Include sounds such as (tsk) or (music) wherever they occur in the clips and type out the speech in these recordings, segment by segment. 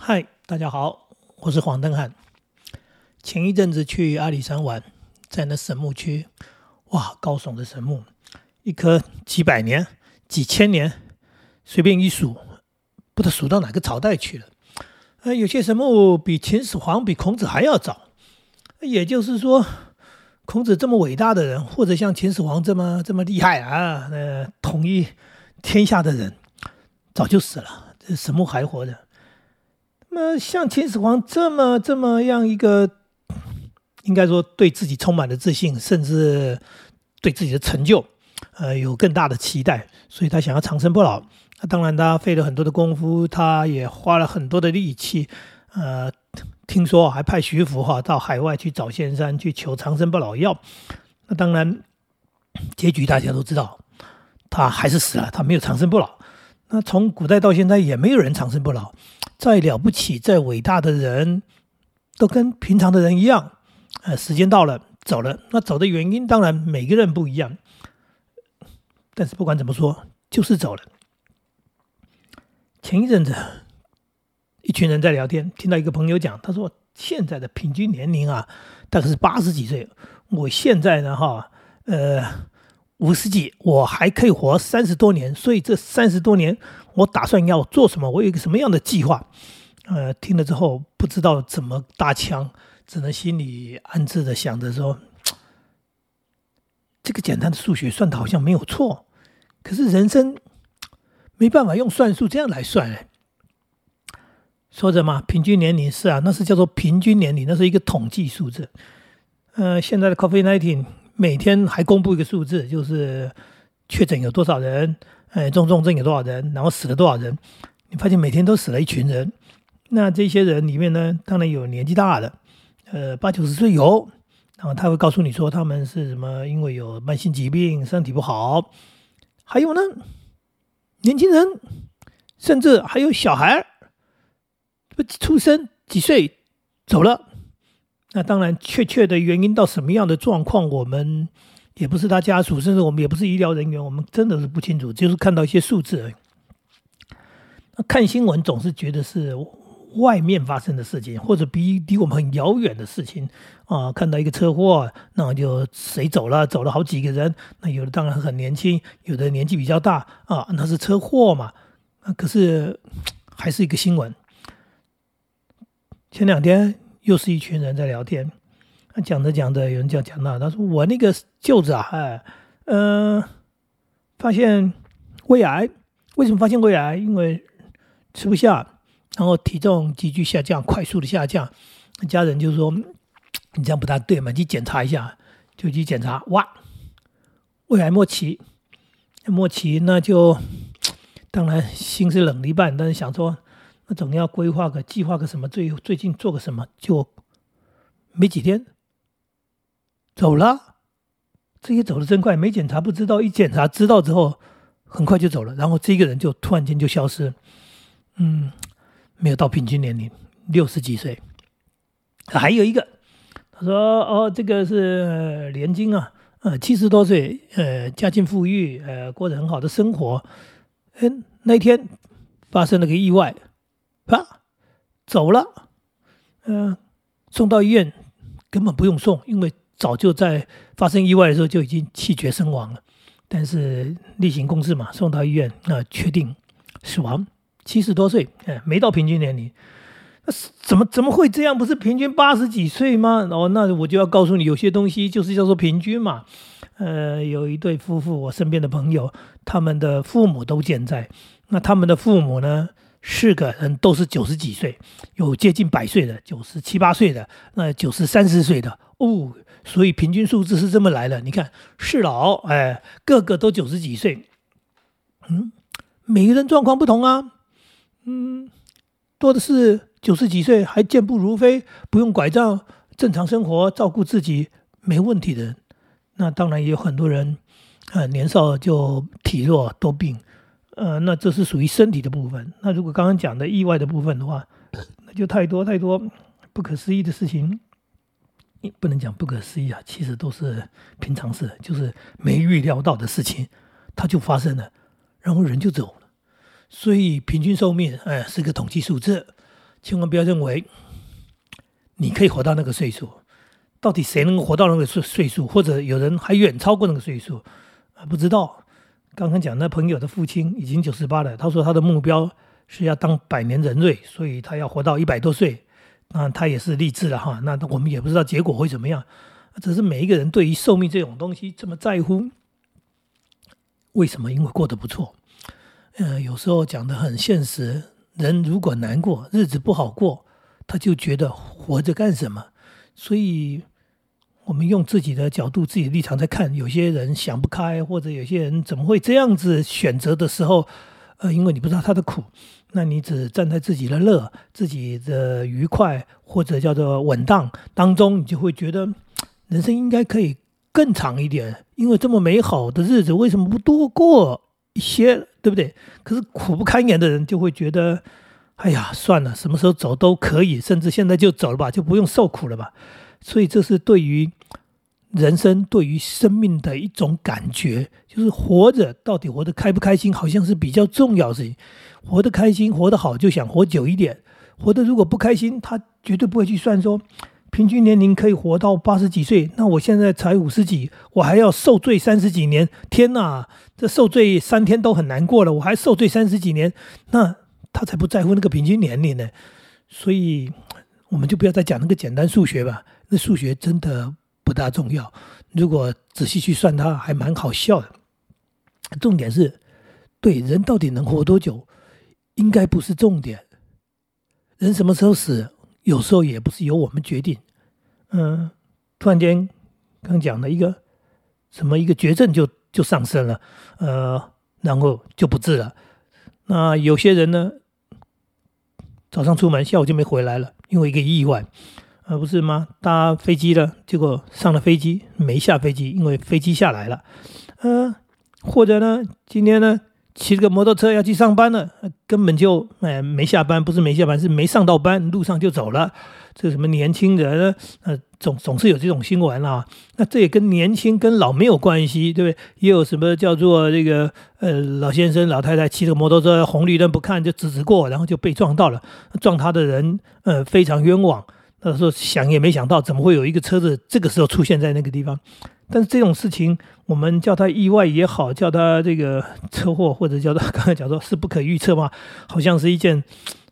嗨，大家好，我是黄登汉。前一阵子去阿里山玩，在那神木区，哇，高耸的神木，一棵几百年、几千年，随便一数，不知道数到哪个朝代去了。呃，有些神木比秦始皇、比孔子还要早。也就是说，孔子这么伟大的人，或者像秦始皇这么这么厉害啊，呃，统一天下的人，早就死了，这神木还活着。那么，像秦始皇这么这么样一个，应该说对自己充满了自信，甚至对自己的成就，呃，有更大的期待，所以他想要长生不老。那当然，他费了很多的功夫，他也花了很多的力气，呃，听说还派徐福哈到海外去找仙山去求长生不老药。那当然，结局大家都知道，他还是死了，他没有长生不老。那从古代到现在，也没有人长生不老。再了不起、再伟大的人，都跟平常的人一样，呃，时间到了走了。那走的原因当然每个人不一样，但是不管怎么说，就是走了。前一阵子，一群人在聊天，听到一个朋友讲，他说现在的平均年龄啊，大概是八十几岁。我现在呢，哈，呃，五十几，我还可以活三十多年，所以这三十多年。我打算要做什么？我有一个什么样的计划？呃，听了之后不知道怎么搭腔，只能心里暗自的想着说：(tsk) 这个简单的数学算的好像没有错，可是人生没办法用算术这样来算。说着嘛，平均年龄是啊，那是叫做平均年龄，那是一个统计数字。呃，现在的 COVID nineteen 每天还公布一个数字，就是确诊有多少人。哎，中重症有多少人？然后死了多少人？你发现每天都死了一群人。那这些人里面呢，当然有年纪大的，呃，八九十岁有。然后他会告诉你说，他们是什么？因为有慢性疾病，身体不好。还有呢，年轻人，甚至还有小孩，不出生几岁走了。那当然，确切的原因到什么样的状况，我们。也不是他家属，甚至我们也不是医疗人员，我们真的是不清楚，就是看到一些数字而已。看新闻总是觉得是外面发生的事情，或者比离我们很遥远的事情啊。看到一个车祸，那就谁走了，走了好几个人，那有的当然很年轻，有的年纪比较大啊，那是车祸嘛。可是 (tsk) 还是一个新闻。前两天又是一群人在聊天。讲着讲着，有人讲讲到，他说我那个舅子啊，哎，嗯，发现胃癌，为什么发现胃癌？因为吃不下，然后体重急剧下降，快速的下降。家人就说你这样不大对嘛，去检查一下，就去检查，哇，胃癌末期，末期那就 (tsk) 当然心是冷了一半，但是想说那总要规划个计划个什么，最最近做个什么，就没几天。走了，这些走的真快，没检查不知道，一检查知道之后，很快就走了。然后这个人就突然间就消失，嗯，没有到平均年龄，六十几岁。还有一个，他说：“哦，这个是连金啊，呃，七十多岁，呃，家境富裕，呃，过着很好的生活。嗯，那天发生了个意外，啪，走了。嗯，送到医院根本不用送，因为。”早就在发生意外的时候就已经气绝身亡了，但是例行公事嘛，送到医院那确定死亡，七十多岁，哎，没到平均年龄，那怎么怎么会这样？不是平均八十几岁吗？哦，那我就要告诉你，有些东西就是叫做平均嘛。呃，有一对夫妇，我身边的朋友，他们的父母都健在，那他们的父母呢，四个人都是九十几岁，有接近百岁的，九十七八岁的，那九十三十岁的哦。所以平均数字是这么来的，你看是老，哎，个个都九十几岁，嗯，每个人状况不同啊，嗯，多的是九十几岁还健步如飞，不用拐杖，正常生活，照顾自己没问题的人，那当然也有很多人，啊，年少就体弱多病，呃，那这是属于身体的部分。那如果刚刚讲的意外的部分的话，那就太多太多不可思议的事情。不能讲不可思议啊，其实都是平常事，就是没预料到的事情，它就发生了，然后人就走了。所以平均寿命，哎，是个统计数字。千万不要认为你可以活到那个岁数。到底谁能活到那个岁岁数，或者有人还远超过那个岁数啊？不知道。刚刚讲那朋友的父亲已经九十八了，他说他的目标是要当百年人瑞，所以他要活到一百多岁。那他也是励志了哈。那我们也不知道结果会怎么样。只是每一个人对于寿命这种东西这么在乎，为什么？因为过得不错。嗯，有时候讲的很现实，人如果难过，日子不好过，他就觉得活着干什么？所以，我们用自己的角度、自己的立场在看，有些人想不开，或者有些人怎么会这样子选择的时候，呃，因为你不知道他的苦，那你只站在自己的乐、自己的愉快或者叫做稳当当中，你就会觉得。人生应该可以更长一点，因为这么美好的日子，为什么不多过一些，对不对？可是苦不堪言的人就会觉得，哎呀，算了，什么时候走都可以，甚至现在就走了吧，就不用受苦了吧。所以这是对于人生、对于生命的一种感觉，就是活着到底活得开不开心，好像是比较重要的事情。活得开心、活得好，就想活久一点；活得如果不开心，他绝对不会去算说。平均年龄可以活到八十几岁，那我现在才五十几，我还要受罪三十几年。天哪，这受罪三天都很难过了，我还受罪三十几年，那他才不在乎那个平均年龄呢。所以，我们就不要再讲那个简单数学吧，那数学真的不大重要。如果仔细去算，它还蛮好笑的。重点是，对人到底能活多久，应该不是重点。人什么时候死？有时候也不是由我们决定，嗯，突然间刚讲的一个什么一个绝症就就上升了，呃，然后就不治了。那有些人呢，早上出门，下午就没回来了，因为一个意外，呃，不是吗？搭飞机了，结果上了飞机没下飞机，因为飞机下来了，呃，或者呢，今天呢？骑个摩托车要去上班了，根本就哎没下班，不是没下班，是没上到班，路上就走了。这什么年轻人，呃，总总是有这种新闻啊。那这也跟年轻跟老没有关系，对不对？也有什么叫做这个呃老先生老太太骑着摩托车红绿灯不看就直直过，然后就被撞到了，撞他的人呃非常冤枉。他说想也没想到，怎么会有一个车子这个时候出现在那个地方？但是这种事情，我们叫它意外也好，叫它这个车祸，或者叫它刚才讲说是不可预测嘛，好像是一件，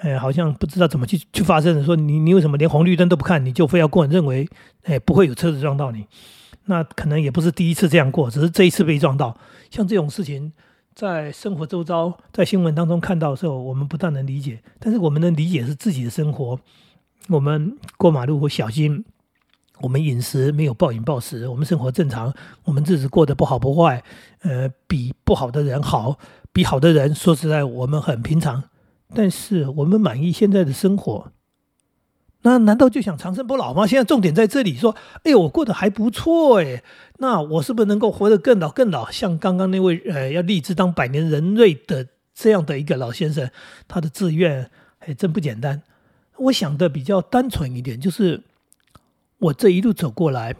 哎，好像不知道怎么去去发生的。说你你为什么连红绿灯都不看，你就非要过？认为哎不会有车子撞到你？那可能也不是第一次这样过，只是这一次被撞到。像这种事情，在生活周遭，在新闻当中看到的时候，我们不但能理解，但是我们能理解是自己的生活，我们过马路会小心。我们饮食没有暴饮暴食，我们生活正常，我们日子过得不好不坏，呃，比不好的人好，比好的人说实在，我们很平常。但是我们满意现在的生活，那难道就想长生不老吗？现在重点在这里，说，哎，我过得还不错，哎，那我是不是能够活得更老更老？像刚刚那位呃要立志当百年人瑞的这样的一个老先生，他的志愿还真不简单。我想的比较单纯一点，就是。我这一路走过来，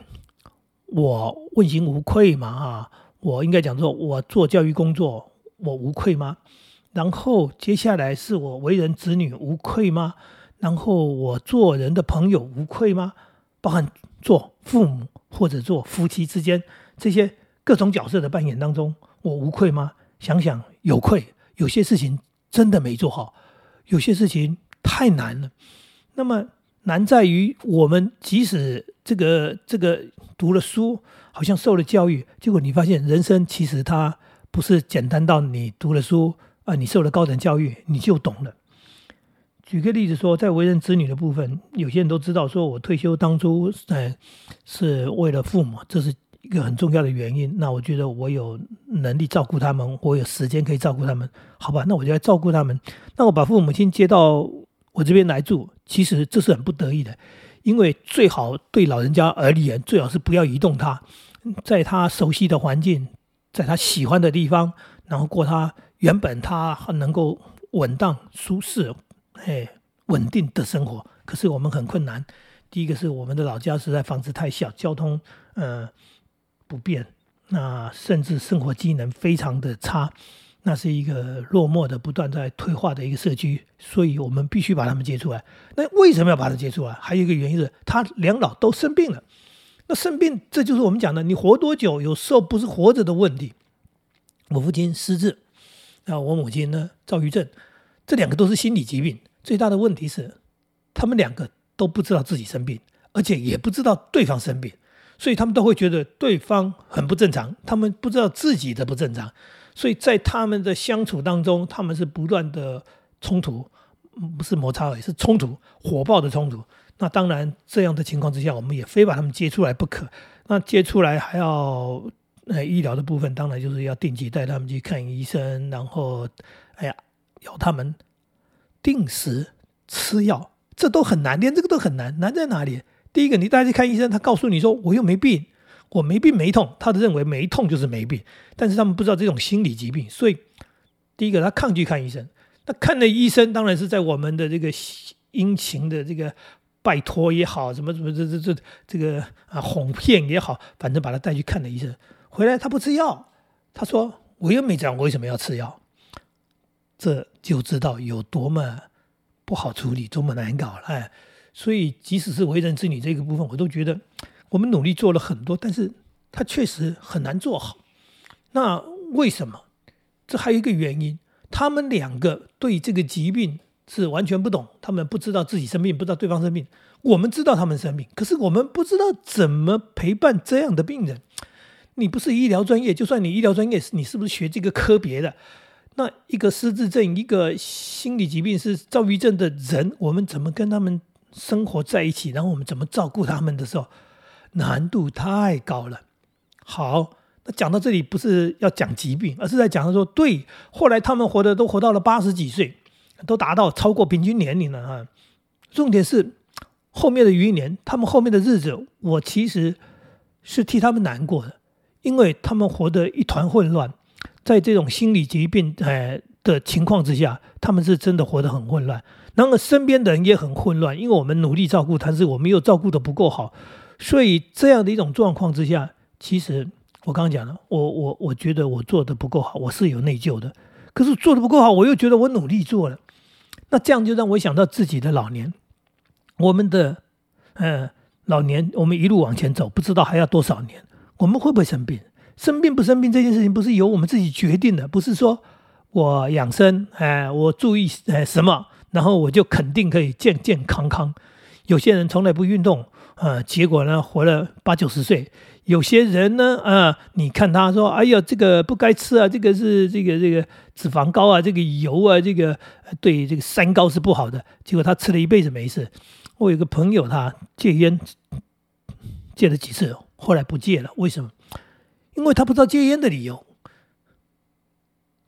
我问心无愧嘛？啊，我应该讲说，我做教育工作，我无愧吗？然后接下来是我为人子女无愧吗？然后我做人的朋友无愧吗？包含做父母或者做夫妻之间这些各种角色的扮演当中，我无愧吗？想想有愧，有些事情真的没做好，有些事情太难了。那么。难在于我们即使这个这个读了书，好像受了教育，结果你发现人生其实它不是简单到你读了书啊，你受了高等教育你就懂了。举个例子说，在为人子女的部分，有些人都知道，说我退休当初呃是为了父母，这是一个很重要的原因。那我觉得我有能力照顾他们，我有时间可以照顾他们，好吧？那我就来照顾他们。那我把父母亲接到。我这边来住，其实这是很不得已的，因为最好对老人家而言，最好是不要移动他，在他熟悉的环境，在他喜欢的地方，然后过他原本他能够稳当、舒适、哎稳定的生活。可是我们很困难，第一个是我们的老家实在房子太小，交通呃不便，那甚至生活机能非常的差。那是一个落寞的、不断在退化的一个社区，所以我们必须把他们接出来。那为什么要把它接出来？还有一个原因是，他两老都生病了。那生病，这就是我们讲的，你活多久，有时候不是活着的问题。我父亲失智，那我母亲呢，躁郁症，这两个都是心理疾病。最大的问题是，他们两个都不知道自己生病，而且也不知道对方生病，所以他们都会觉得对方很不正常，他们不知道自己的不正常。所以在他们的相处当中，他们是不断的冲突，不是摩擦而已，是冲突，火爆的冲突。那当然，这样的情况之下，我们也非把他们接出来不可。那接出来还要，呃，医疗的部分当然就是要定期带他们去看医生，然后，哎呀，要他们定时吃药，这都很难，连这个都很难。难在哪里？第一个，你带去看医生，他告诉你说我又没病。我没病没痛，他的认为没痛就是没病，但是他们不知道这种心理疾病，所以第一个他抗拒看医生。那看了医生，当然是在我们的这个殷勤的这个拜托也好，什么什么这这这这个啊哄骗也好，反正把他带去看的医生，回来他不吃药，他说我又没这样，我为什么要吃药？这就知道有多么不好处理，多么难搞了。哎，所以即使是为人子女这个部分，我都觉得。我们努力做了很多，但是他确实很难做好。那为什么？这还有一个原因，他们两个对这个疾病是完全不懂，他们不知道自己生病，不知道对方生病。我们知道他们生病，可是我们不知道怎么陪伴这样的病人。你不是医疗专业，就算你医疗专业，你是不是学这个科别的？那一个失智症，一个心理疾病是躁郁症的人，我们怎么跟他们生活在一起？然后我们怎么照顾他们的时候？难度太高了。好，那讲到这里不是要讲疾病，而是在讲说，对，后来他们活的都活到了八十几岁，都达到超过平均年龄了哈。重点是后面的余年，他们后面的日子，我其实是替他们难过的，因为他们活得一团混乱，在这种心理疾病哎的情况之下，他们是真的活得很混乱，然后身边的人也很混乱，因为我们努力照顾，但是我们又照顾的不够好。所以这样的一种状况之下，其实我刚刚讲了，我我我觉得我做的不够好，我是有内疚的。可是做的不够好，我又觉得我努力做了，那这样就让我想到自己的老年，我们的嗯老年，我们一路往前走，不知道还要多少年，我们会不会生病？生病不生病这件事情，不是由我们自己决定的，不是说我养生，哎，我注意哎什么，然后我就肯定可以健健康康。有些人从来不运动。啊，结果呢，活了八九十岁。有些人呢，啊，你看他说：“哎呀，这个不该吃啊，这个是这个这个脂肪高啊，这个油啊，这个对这个三高是不好的。”结果他吃了一辈子没事。我有个朋友，他戒烟戒了几次，后来不戒了。为什么？因为他不知道戒烟的理由。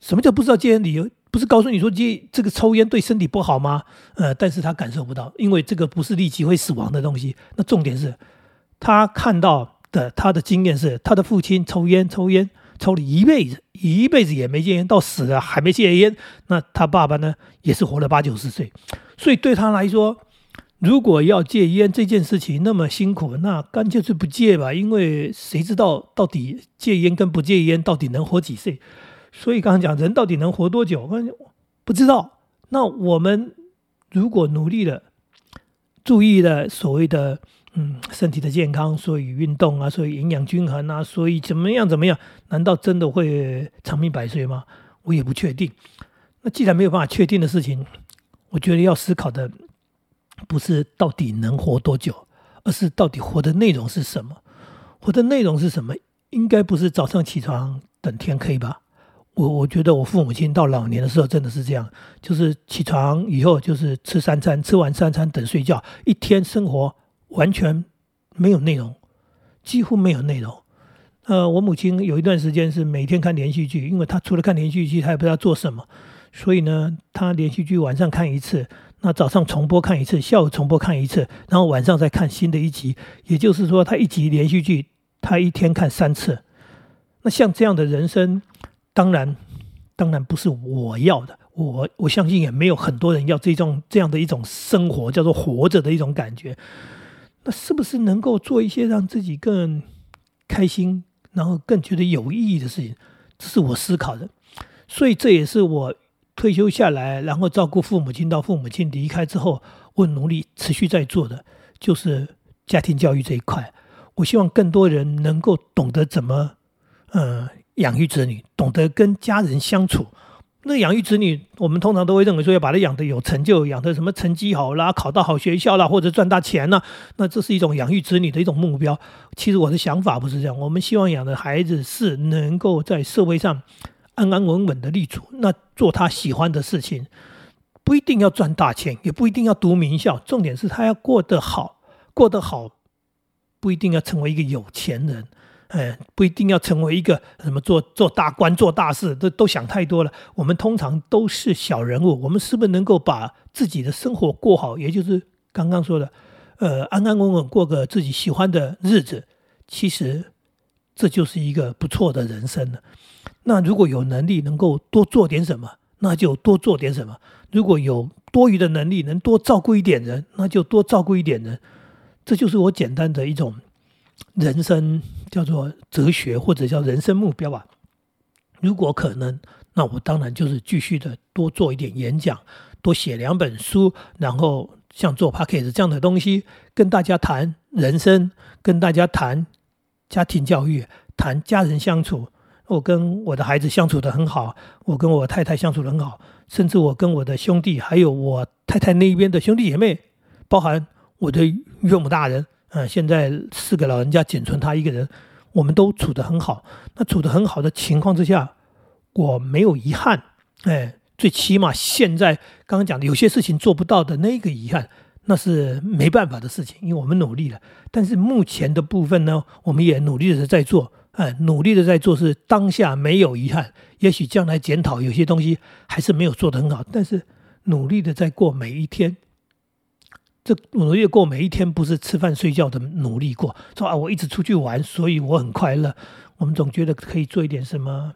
什么叫不知道戒烟理由？不是告诉你说戒这个抽烟对身体不好吗？呃，但是他感受不到，因为这个不是立即会死亡的东西。那重点是，他看到的他的经验是，他的父亲抽烟抽烟抽了一辈子，一辈子也没戒烟，到死了还没戒烟。那他爸爸呢，也是活了八九十岁，所以对他来说，如果要戒烟这件事情那么辛苦，那干脆就不戒吧，因为谁知道到底戒烟跟不戒烟到底能活几岁？所以刚刚讲人到底能活多久？不知道。那我们如果努力了，注意了所谓的嗯身体的健康，所以运动啊，所以营养均衡啊，所以怎么样怎么样？难道真的会长命百岁吗？我也不确定。那既然没有办法确定的事情，我觉得要思考的不是到底能活多久，而是到底活的内容是什么？活的内容是什么？应该不是早上起床等天黑吧？我我觉得我父母亲到老年的时候真的是这样，就是起床以后就是吃三餐，吃完三餐等睡觉，一天生活完全没有内容，几乎没有内容。呃，我母亲有一段时间是每天看连续剧，因为她除了看连续剧，她也不知道做什么，所以呢，她连续剧晚上看一次，那早上重播看一次，下午重播看一次，然后晚上再看新的一集。也就是说，她一集连续剧，她一天看三次。那像这样的人生。当然，当然不是我要的。我我相信也没有很多人要这种这样的一种生活，叫做活着的一种感觉。那是不是能够做一些让自己更开心，然后更觉得有意义的事情？这是我思考的。所以这也是我退休下来，然后照顾父母亲到父母亲离开之后，我努力持续在做的，就是家庭教育这一块。我希望更多人能够懂得怎么，呃，养育子女，懂得跟家人相处。那养育子女，我们通常都会认为说要把他养的有成就，养的什么成绩好啦，考到好学校啦，或者赚大钱啦。那这是一种养育子女的一种目标。其实我的想法不是这样，我们希望养的孩子是能够在社会上安安稳稳的立足，那做他喜欢的事情，不一定要赚大钱，也不一定要读名校，重点是他要过得好，过得好，不一定要成为一个有钱人。哎，不一定要成为一个什么做做大官、做大事，都都想太多了。我们通常都是小人物，我们是不是能够把自己的生活过好？也就是刚刚说的，呃，安安稳稳过个自己喜欢的日子，其实这就是一个不错的人生了。那如果有能力能够多做点什么，那就多做点什么；如果有多余的能力能多照顾一点人，那就多照顾一点人。这就是我简单的一种。人生叫做哲学，或者叫人生目标吧。如果可能，那我当然就是继续的多做一点演讲，多写两本书，然后像做 p a c k a g e 这样的东西，跟大家谈人生，跟大家谈家庭教育，谈家人相处。我跟我的孩子相处的很好，我跟我太太相处的很好，甚至我跟我的兄弟，还有我太太那边的兄弟姐妹，包含我的岳母大人。嗯，现在四个老人家仅存他一个人，我们都处得很好。那处得很好的情况之下，我没有遗憾。哎，最起码现在刚刚讲的有些事情做不到的那个遗憾，那是没办法的事情，因为我们努力了。但是目前的部分呢，我们也努力的在做。哎，努力的在做，是当下没有遗憾。也许将来检讨有些东西还是没有做得很好，但是努力的在过每一天。这努力过每一天，不是吃饭睡觉的努力过。说啊，我一直出去玩，所以我很快乐。我们总觉得可以做一点什么，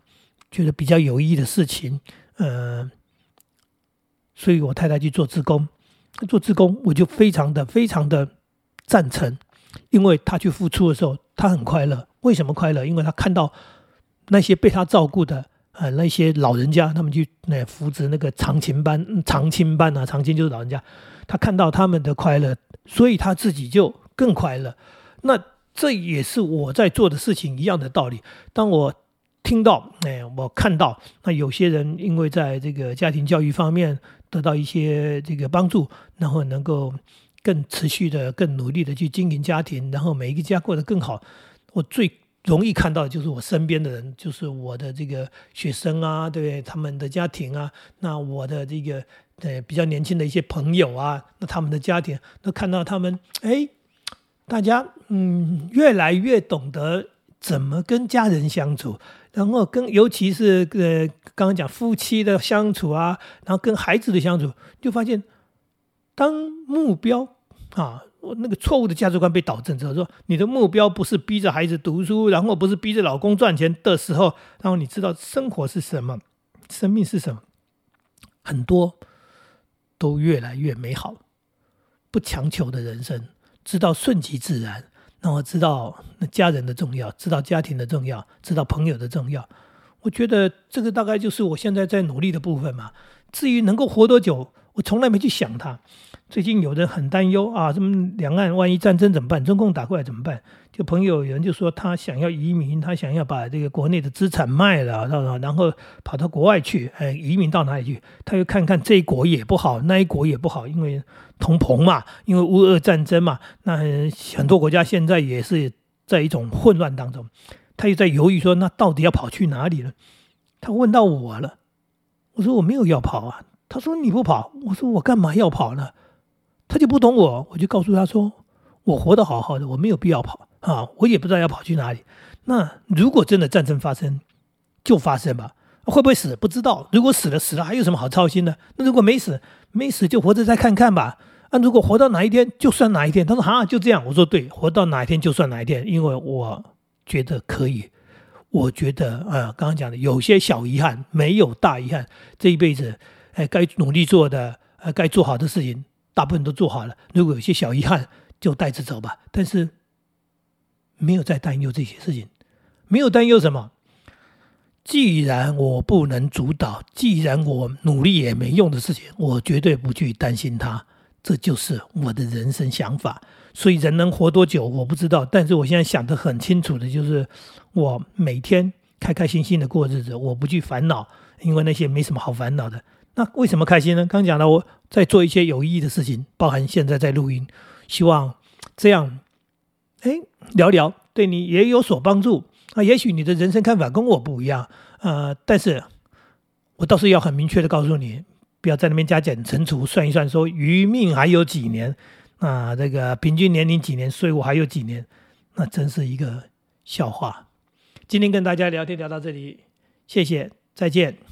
觉得比较有意义的事情。呃，所以我太太去做志工，做志工我就非常的非常的赞成，因为她去付出的时候，她很快乐。为什么快乐？因为她看到那些被她照顾的。呃，那些老人家，他们去那扶植那个长青班、长青班啊，长青就是老人家，他看到他们的快乐，所以他自己就更快乐。那这也是我在做的事情一样的道理。当我听到，哎，我看到，那有些人因为在这个家庭教育方面得到一些这个帮助，然后能够更持续的、更努力的去经营家庭，然后每一个家过得更好，我最。容易看到就是我身边的人，就是我的这个学生啊，对不对？他们的家庭啊，那我的这个呃比较年轻的一些朋友啊，那他们的家庭，都看到他们哎，大家嗯越来越懂得怎么跟家人相处，然后跟尤其是呃刚刚讲夫妻的相处啊，然后跟孩子的相处，就发现当目标啊。我那个错误的价值观被导正之后，说你的目标不是逼着孩子读书，然后不是逼着老公赚钱的时候，然后你知道生活是什么，生命是什么，很多都越来越美好。不强求的人生，知道顺其自然，然后知道那家人的重要，知道家庭的重要，知道朋友的重要。我觉得这个大概就是我现在在努力的部分嘛。至于能够活多久，我从来没去想它。最近有人很担忧啊，什么两岸万一战争怎么办？中共打过来怎么办？就朋友有人就说他想要移民，他想要把这个国内的资产卖了，然后然后跑到国外去，哎，移民到哪里去？他又看看这一国也不好，那一国也不好，因为同朋嘛，因为乌俄战争嘛，那很多国家现在也是在一种混乱当中，他又在犹豫说，那到底要跑去哪里呢？他问到我了，我说我没有要跑啊，他说你不跑，我说我干嘛要跑呢？他就不懂我，我就告诉他说：“我活得好好的，我没有必要跑啊，我也不知道要跑去哪里。那如果真的战争发生，就发生吧，会不会死不知道。如果死了，死了还有什么好操心的？那如果没死，没死就活着再看看吧。啊，如果活到哪一天，就算哪一天。他说：哈，就这样。我说对，活到哪一天就算哪一天，因为我觉得可以。我觉得啊，刚刚讲的有些小遗憾，没有大遗憾。这一辈子，哎，该努力做的，呃，该做好的事情。”大部分都做好了，如果有些小遗憾，就带着走吧。但是没有再担忧这些事情，没有担忧什么？既然我不能主导，既然我努力也没用的事情，我绝对不去担心它。这就是我的人生想法。所以人能活多久我不知道，但是我现在想得很清楚的就是，我每天开开心心的过日子，我不去烦恼，因为那些没什么好烦恼的。那为什么开心呢？刚讲了，我在做一些有意义的事情，包含现在在录音，希望这样，哎，聊聊对你也有所帮助。啊，也许你的人生看法跟我不一样，呃，但是我倒是要很明确的告诉你，不要在那边加减乘除算一算，说余命还有几年，啊，这个平均年龄几年，税务还有几年，那真是一个笑话。今天跟大家聊天聊到这里，谢谢，再见。